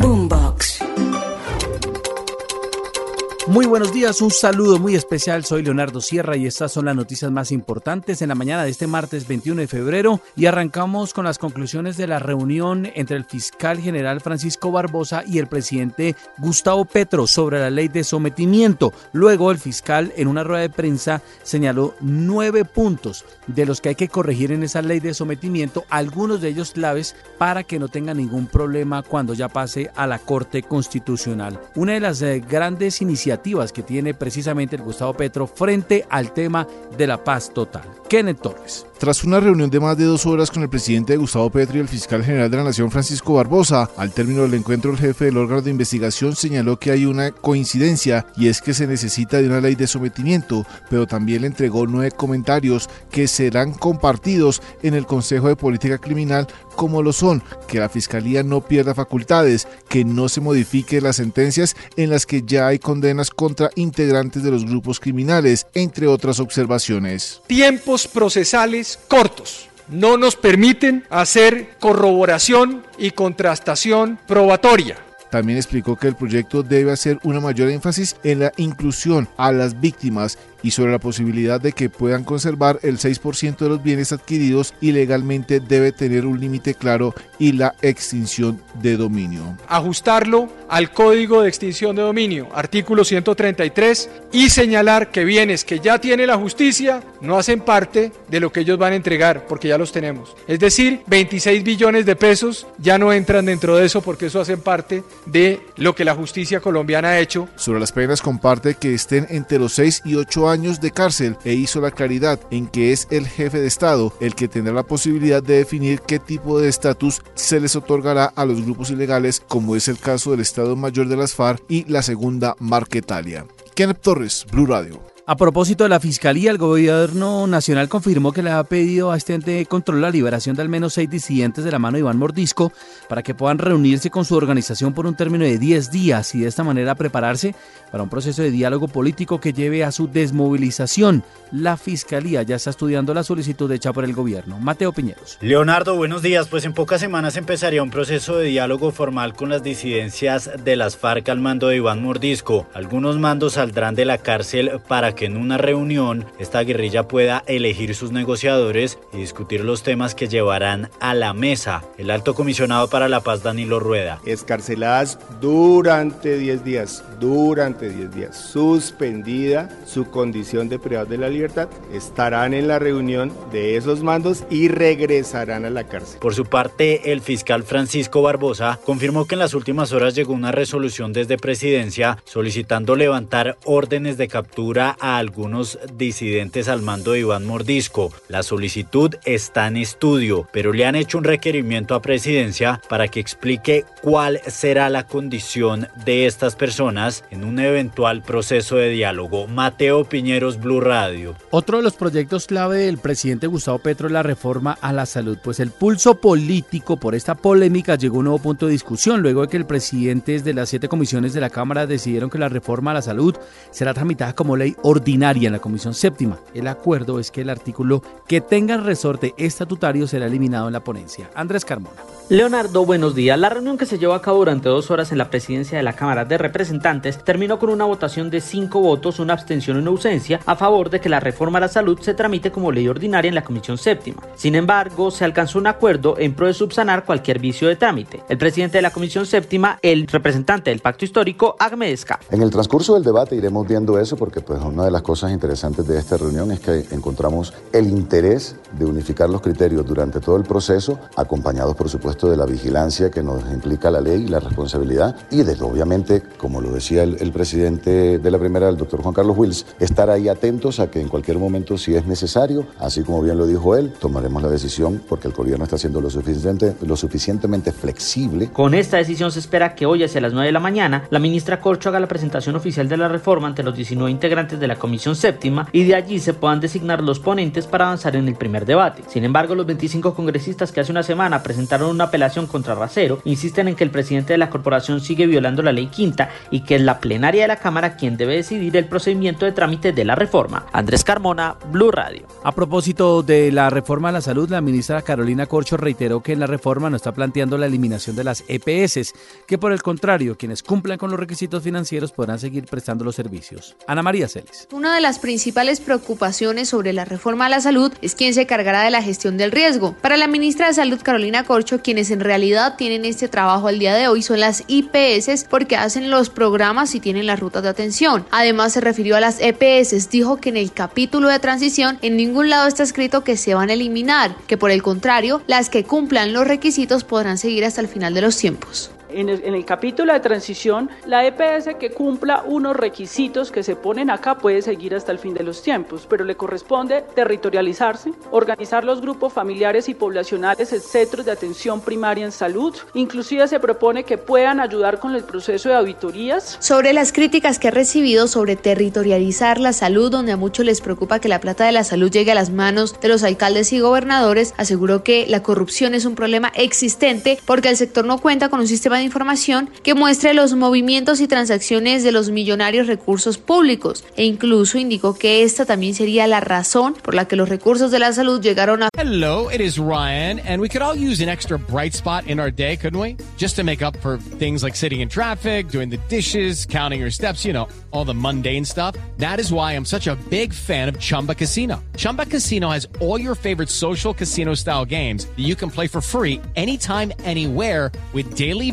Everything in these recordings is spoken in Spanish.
Boombox. Muy buenos días, un saludo muy especial. Soy Leonardo Sierra y estas son las noticias más importantes en la mañana de este martes 21 de febrero y arrancamos con las conclusiones de la reunión entre el fiscal general Francisco Barbosa y el presidente Gustavo Petro sobre la ley de sometimiento. Luego el fiscal en una rueda de prensa señaló nueve puntos de los que hay que corregir en esa ley de sometimiento, algunos de ellos claves para que no tenga ningún problema cuando ya pase a la Corte Constitucional. Una de las eh, grandes iniciativas que tiene precisamente el Gustavo Petro frente al tema de la paz total. Kenneth Torres. Tras una reunión de más de dos horas con el presidente Gustavo Petro y el fiscal general de la Nación Francisco Barbosa, al término del encuentro el jefe del órgano de investigación señaló que hay una coincidencia y es que se necesita de una ley de sometimiento, pero también le entregó nueve comentarios que serán compartidos en el Consejo de Política Criminal como lo son, que la Fiscalía no pierda facultades, que no se modifique las sentencias en las que ya hay condenas contra integrantes de los grupos criminales, entre otras observaciones. Tiempos procesales cortos no nos permiten hacer corroboración y contrastación probatoria. También explicó que el proyecto debe hacer una mayor énfasis en la inclusión a las víctimas y sobre la posibilidad de que puedan conservar el 6% de los bienes adquiridos ilegalmente debe tener un límite claro y la extinción de dominio. Ajustarlo al Código de Extinción de Dominio, artículo 133, y señalar que bienes que ya tiene la justicia no hacen parte de lo que ellos van a entregar, porque ya los tenemos. Es decir, 26 billones de pesos ya no entran dentro de eso porque eso hacen parte de lo que la justicia colombiana ha hecho. Sobre las penas comparte que estén entre los 6 y 8 años de cárcel e hizo la claridad en que es el jefe de Estado el que tendrá la posibilidad de definir qué tipo de estatus se les otorgará a los grupos ilegales, como es el caso del Estado Mayor de las FARC y la segunda Marquetalia. Kenneth Torres, Blue Radio. A propósito de la Fiscalía, el Gobierno Nacional confirmó que le ha pedido a este ente de control la liberación de al menos seis disidentes de la mano de Iván Mordisco para que puedan reunirse con su organización por un término de 10 días y de esta manera prepararse para un proceso de diálogo político que lleve a su desmovilización. La Fiscalía ya está estudiando la solicitud hecha por el Gobierno. Mateo Piñeros. Leonardo, buenos días. Pues en pocas semanas empezaría un proceso de diálogo formal con las disidencias de las FARC al mando de Iván Mordisco. Algunos mandos saldrán de la cárcel para que en una reunión esta guerrilla pueda elegir sus negociadores y discutir los temas que llevarán a la mesa. El alto comisionado para la paz Danilo Rueda. Escarceladas durante 10 días, durante 10 días, suspendida su condición de privados de la libertad, estarán en la reunión de esos mandos y regresarán a la cárcel. Por su parte, el fiscal Francisco Barbosa confirmó que en las últimas horas llegó una resolución desde presidencia solicitando levantar órdenes de captura a algunos disidentes al mando de Iván Mordisco. La solicitud está en estudio, pero le han hecho un requerimiento a presidencia para que explique cuál será la condición de estas personas en un eventual proceso de diálogo. Mateo Piñeros, Blue Radio. Otro de los proyectos clave del presidente Gustavo Petro es la reforma a la salud, pues el pulso político por esta polémica llegó a un nuevo punto de discusión luego de que el presidente de las siete comisiones de la Cámara decidieron que la reforma a la salud será tramitada como ley ordinaria en la Comisión Séptima. El acuerdo es que el artículo que tenga resorte estatutario será eliminado en la ponencia. Andrés Carmona. Leonardo, buenos días. La reunión que se llevó a cabo durante dos horas en la presidencia de la Cámara de Representantes terminó con una votación de cinco votos, una abstención y una ausencia a favor de que la reforma a la salud se tramite como ley ordinaria en la Comisión Séptima. Sin embargo, se alcanzó un acuerdo en pro de subsanar cualquier vicio de trámite. El presidente de la Comisión Séptima, el representante del Pacto Histórico, Agmedesca. En el transcurso del debate iremos viendo eso porque pues aún Una de las cosas interesantes de esta reunión es que encontramos el interés de unificar los criterios durante todo el proceso, acompañados por supuesto de la vigilancia que nos implica la ley y la responsabilidad y de obviamente, como lo decía el, el presidente de la primera, el doctor Juan Carlos Wills, estar ahí atentos a que en cualquier momento, si es necesario, así como bien lo dijo él, tomaremos la decisión porque el gobierno está siendo lo, suficiente, lo suficientemente flexible. Con esta decisión se espera que hoy hacia las 9 de la mañana la ministra Corcho haga la presentación oficial de la reforma ante los 19 integrantes de la Comisión Séptima y de allí se puedan designar los ponentes para avanzar en el primer debate. Sin embargo, los 25 congresistas que hace una semana presentaron una apelación contra Racero insisten en que el presidente de la corporación sigue violando la ley quinta y que es la plenaria de la Cámara quien debe decidir el procedimiento de trámite de la reforma. Andrés Carmona, Blue Radio. A propósito de la reforma a la salud, la ministra Carolina Corcho reiteró que en la reforma no está planteando la eliminación de las EPS, que por el contrario, quienes cumplan con los requisitos financieros podrán seguir prestando los servicios. Ana María Una de las principales preocupaciones sobre la reforma a la salud es quién se cargará de la gestión del riesgo. Para la ministra de Salud Carolina Corcho, quienes en realidad tienen este trabajo al día de hoy son las IPS porque hacen los programas y tienen las rutas de atención. Además se refirió a las EPS, dijo que en el capítulo de transición en ningún lado está escrito que se van a eliminar, que por el contrario, las que cumplan los requisitos podrán seguir hasta el final de los tiempos. En el, en el, capítulo de transición, la EPS que cumpla unos requisitos que se ponen acá puede seguir hasta el fin de los tiempos, pero le corresponde territorializarse, organizar los grupos familiares y poblacionales en centros de atención primaria en salud. Inclusive se propone que puedan ayudar con el proceso de auditorías. Sobre las críticas que ha recibido sobre territorializar la salud, donde a muchos les preocupa que la plata de la salud llegue a las manos de los alcaldes y gobernadores, aseguró que la corrupción es un problema existente porque el sector no cuenta con un sistema de información que muestre los movimientos y transacciones de los millonarios recursos públicos e incluso indicó que esta también sería la razón por la que los recursos de la salud llegaron a Hello, it is Ryan and we could all use an extra bright spot in our day, couldn't we? Just to make up for things like sitting in traffic, doing the dishes, counting your steps, you know, all the mundane stuff. That is why I'm such a big fan of Chumba Casino. Chumba Casino has all your favorite social casino style games that you can play for free anytime anywhere with daily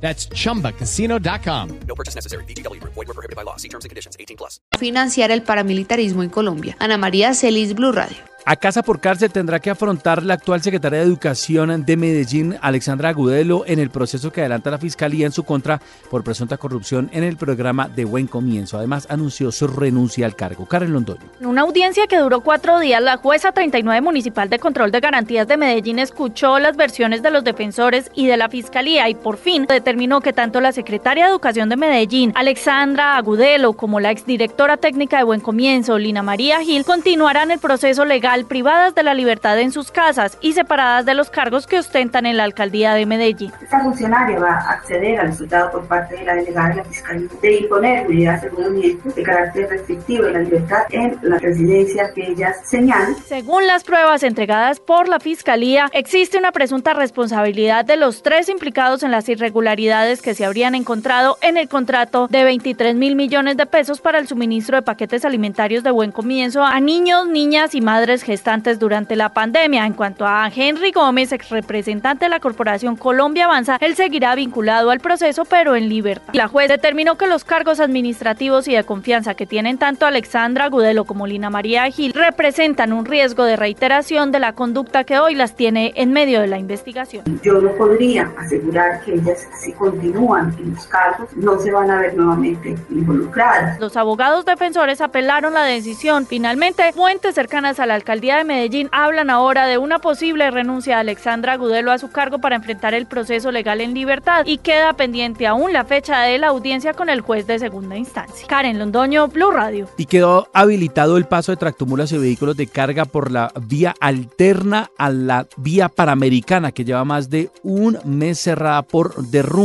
That's chumbacasino.com. No purchase necessary. BGW. Void were prohibited by law. See terms and conditions 18 plus. financiar el paramilitarismo en Colombia. Ana María Celis, Blue Radio. A casa por cárcel tendrá que afrontar la actual secretaria de Educación de Medellín, Alexandra Agudelo, en el proceso que adelanta la Fiscalía en su contra por presunta corrupción en el programa de Buen Comienzo. Además, anunció su renuncia al cargo. Karen Londoño. En una audiencia que duró cuatro días, la jueza 39 municipal de control de garantías de Medellín escuchó las versiones de los defensores y de la Fiscalía y por fin determinó que tanto la secretaria de Educación de Medellín, Alexandra Agudelo, como la exdirectora técnica de Buen Comienzo, Lina María Gil, continuarán el proceso legal privadas de la libertad en sus casas y separadas de los cargos que ostentan en la alcaldía de Medellín. Esta funcionaria va a acceder al resultado por parte de la delegada de la Fiscalía de imponer medidas de carácter restrictivo de la libertad en la residencia que ellas señalan. Según las pruebas entregadas por la Fiscalía, existe una presunta responsabilidad de los tres implicados en las irregularidades que se habrían encontrado en el contrato de 23 mil millones de pesos para el suministro de paquetes alimentarios de buen comienzo a niños, niñas y madres gestantes durante la pandemia. En cuanto a Henry Gómez, ex representante de la Corporación Colombia Avanza, él seguirá vinculado al proceso, pero en libertad. La juez determinó que los cargos administrativos y de confianza que tienen tanto Alexandra Agudelo como Lina María Gil representan un riesgo de reiteración de la conducta que hoy las tiene en medio de la investigación. Yo no podría asegurar que ellas, si continúan en los cargos, no se van a ver nuevamente involucradas. Los abogados defensores apelaron la decisión. Finalmente, fuentes cercanas a la alcaldía de Medellín hablan ahora de una posible renuncia de Alexandra Agudelo a su cargo para enfrentar el proceso legal en libertad y queda pendiente aún la fecha de la audiencia con el juez de segunda instancia. Karen Londoño, Blue Radio. Y quedó habilitado el paso de tractomulas y vehículos de carga por la vía alterna a la vía panamericana que lleva más de un mes cerrada por derrumbe.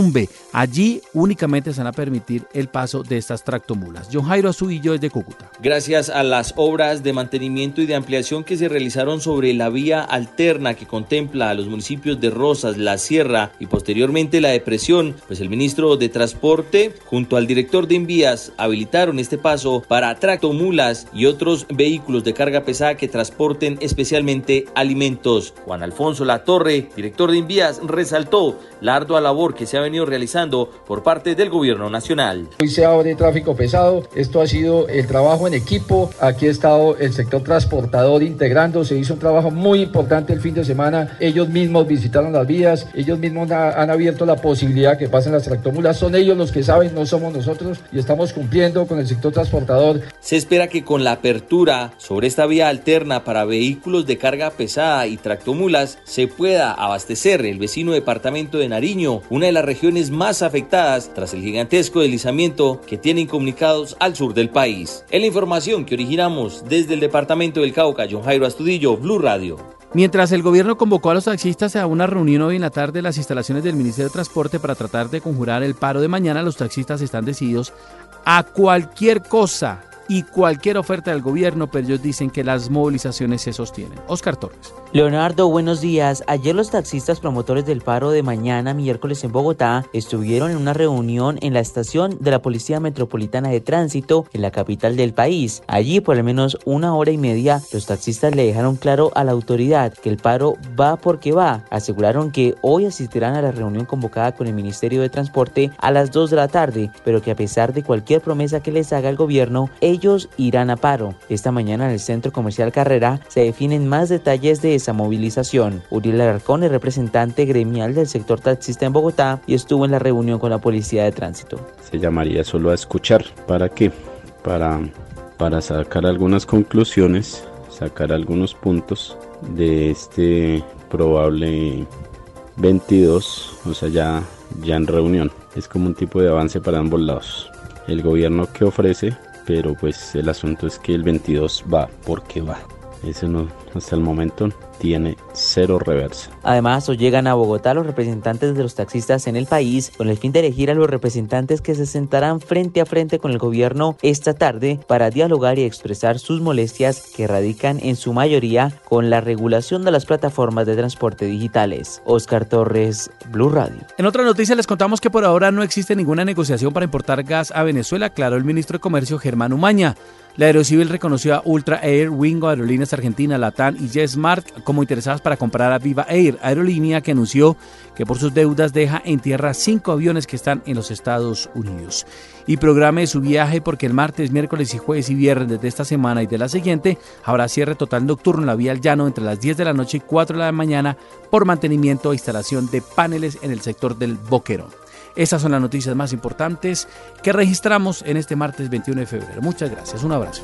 Allí únicamente se van a permitir el paso de estas tractomulas. John Jairo Azuillo desde Cúcuta. Gracias a las obras de mantenimiento y de ampliación que se realizaron sobre la vía alterna que contempla a los municipios de Rosas, La Sierra y posteriormente la depresión, pues el ministro de Transporte junto al director de envías habilitaron este paso para tractomulas y otros vehículos de carga pesada que transporten especialmente alimentos. Juan Alfonso Latorre, director de envías, resaltó la ardua labor que se ha venido realizando por parte del gobierno nacional. Hoy se abre tráfico pesado, esto ha sido el trabajo en equipo, aquí ha estado el sector transportador integrando, se hizo un trabajo muy importante el fin de semana, ellos mismos visitaron las vías, ellos mismos han abierto la posibilidad que pasen las tractomulas, son ellos los que saben, no somos nosotros. Y estamos cumpliendo con el sector transportador. Se espera que con la apertura sobre esta vía alterna para vehículos de carga pesada y tractomulas se pueda abastecer el vecino departamento de Nariño, una de las regiones más afectadas tras el gigantesco deslizamiento que tienen comunicados al sur del país. En la información que originamos desde el departamento del Cauca, John Jairo Astudillo, Blue Radio. Mientras el gobierno convocó a los taxistas a una reunión hoy en la tarde en las instalaciones del Ministerio de Transporte para tratar de conjurar el paro de mañana, los taxistas están decididos a cualquier cosa y cualquier oferta del gobierno, pero ellos dicen que las movilizaciones se sostienen. Oscar Torres. Leonardo, buenos días. Ayer los taxistas promotores del paro de mañana, miércoles en Bogotá, estuvieron en una reunión en la estación de la Policía Metropolitana de Tránsito en la capital del país. Allí, por al menos una hora y media, los taxistas le dejaron claro a la autoridad que el paro va porque va. Aseguraron que hoy asistirán a la reunión convocada con el Ministerio de Transporte a las 2 de la tarde, pero que a pesar de cualquier promesa que les haga el gobierno, ellos irán a paro. Esta mañana en el Centro Comercial Carrera se definen más detalles de esa movilización. Uriel Alarcón es representante gremial del sector taxista en Bogotá y estuvo en la reunión con la Policía de Tránsito. Se llamaría solo a escuchar. ¿Para qué? Para, para sacar algunas conclusiones, sacar algunos puntos de este probable 22, o sea, ya, ya en reunión. Es como un tipo de avance para ambos lados. El gobierno que ofrece pero pues el asunto es que el 22 va porque va. Eso no, hasta el momento tiene cero reversa. Además, hoy llegan a Bogotá los representantes de los taxistas en el país con el fin de elegir a los representantes que se sentarán frente a frente con el gobierno esta tarde para dialogar y expresar sus molestias que radican en su mayoría con la regulación de las plataformas de transporte digitales. Oscar Torres, Blue Radio. En otra noticia les contamos que por ahora no existe ninguna negociación para importar gas a Venezuela, aclaró el ministro de Comercio Germán Umaña. La Aerocivil reconoció a Ultra Air, Wingo, Aerolíneas Argentina, Latam y JetSmart como interesadas para comprar a Viva Air, aerolínea que anunció que por sus deudas deja en tierra cinco aviones que están en los Estados Unidos. Y programe su viaje porque el martes, miércoles y jueves y viernes de esta semana y de la siguiente habrá cierre total nocturno en la vía al llano entre las 10 de la noche y 4 de la mañana por mantenimiento e instalación de paneles en el sector del Boquerón. Esas son las noticias más importantes que registramos en este martes 21 de febrero. Muchas gracias, un abrazo.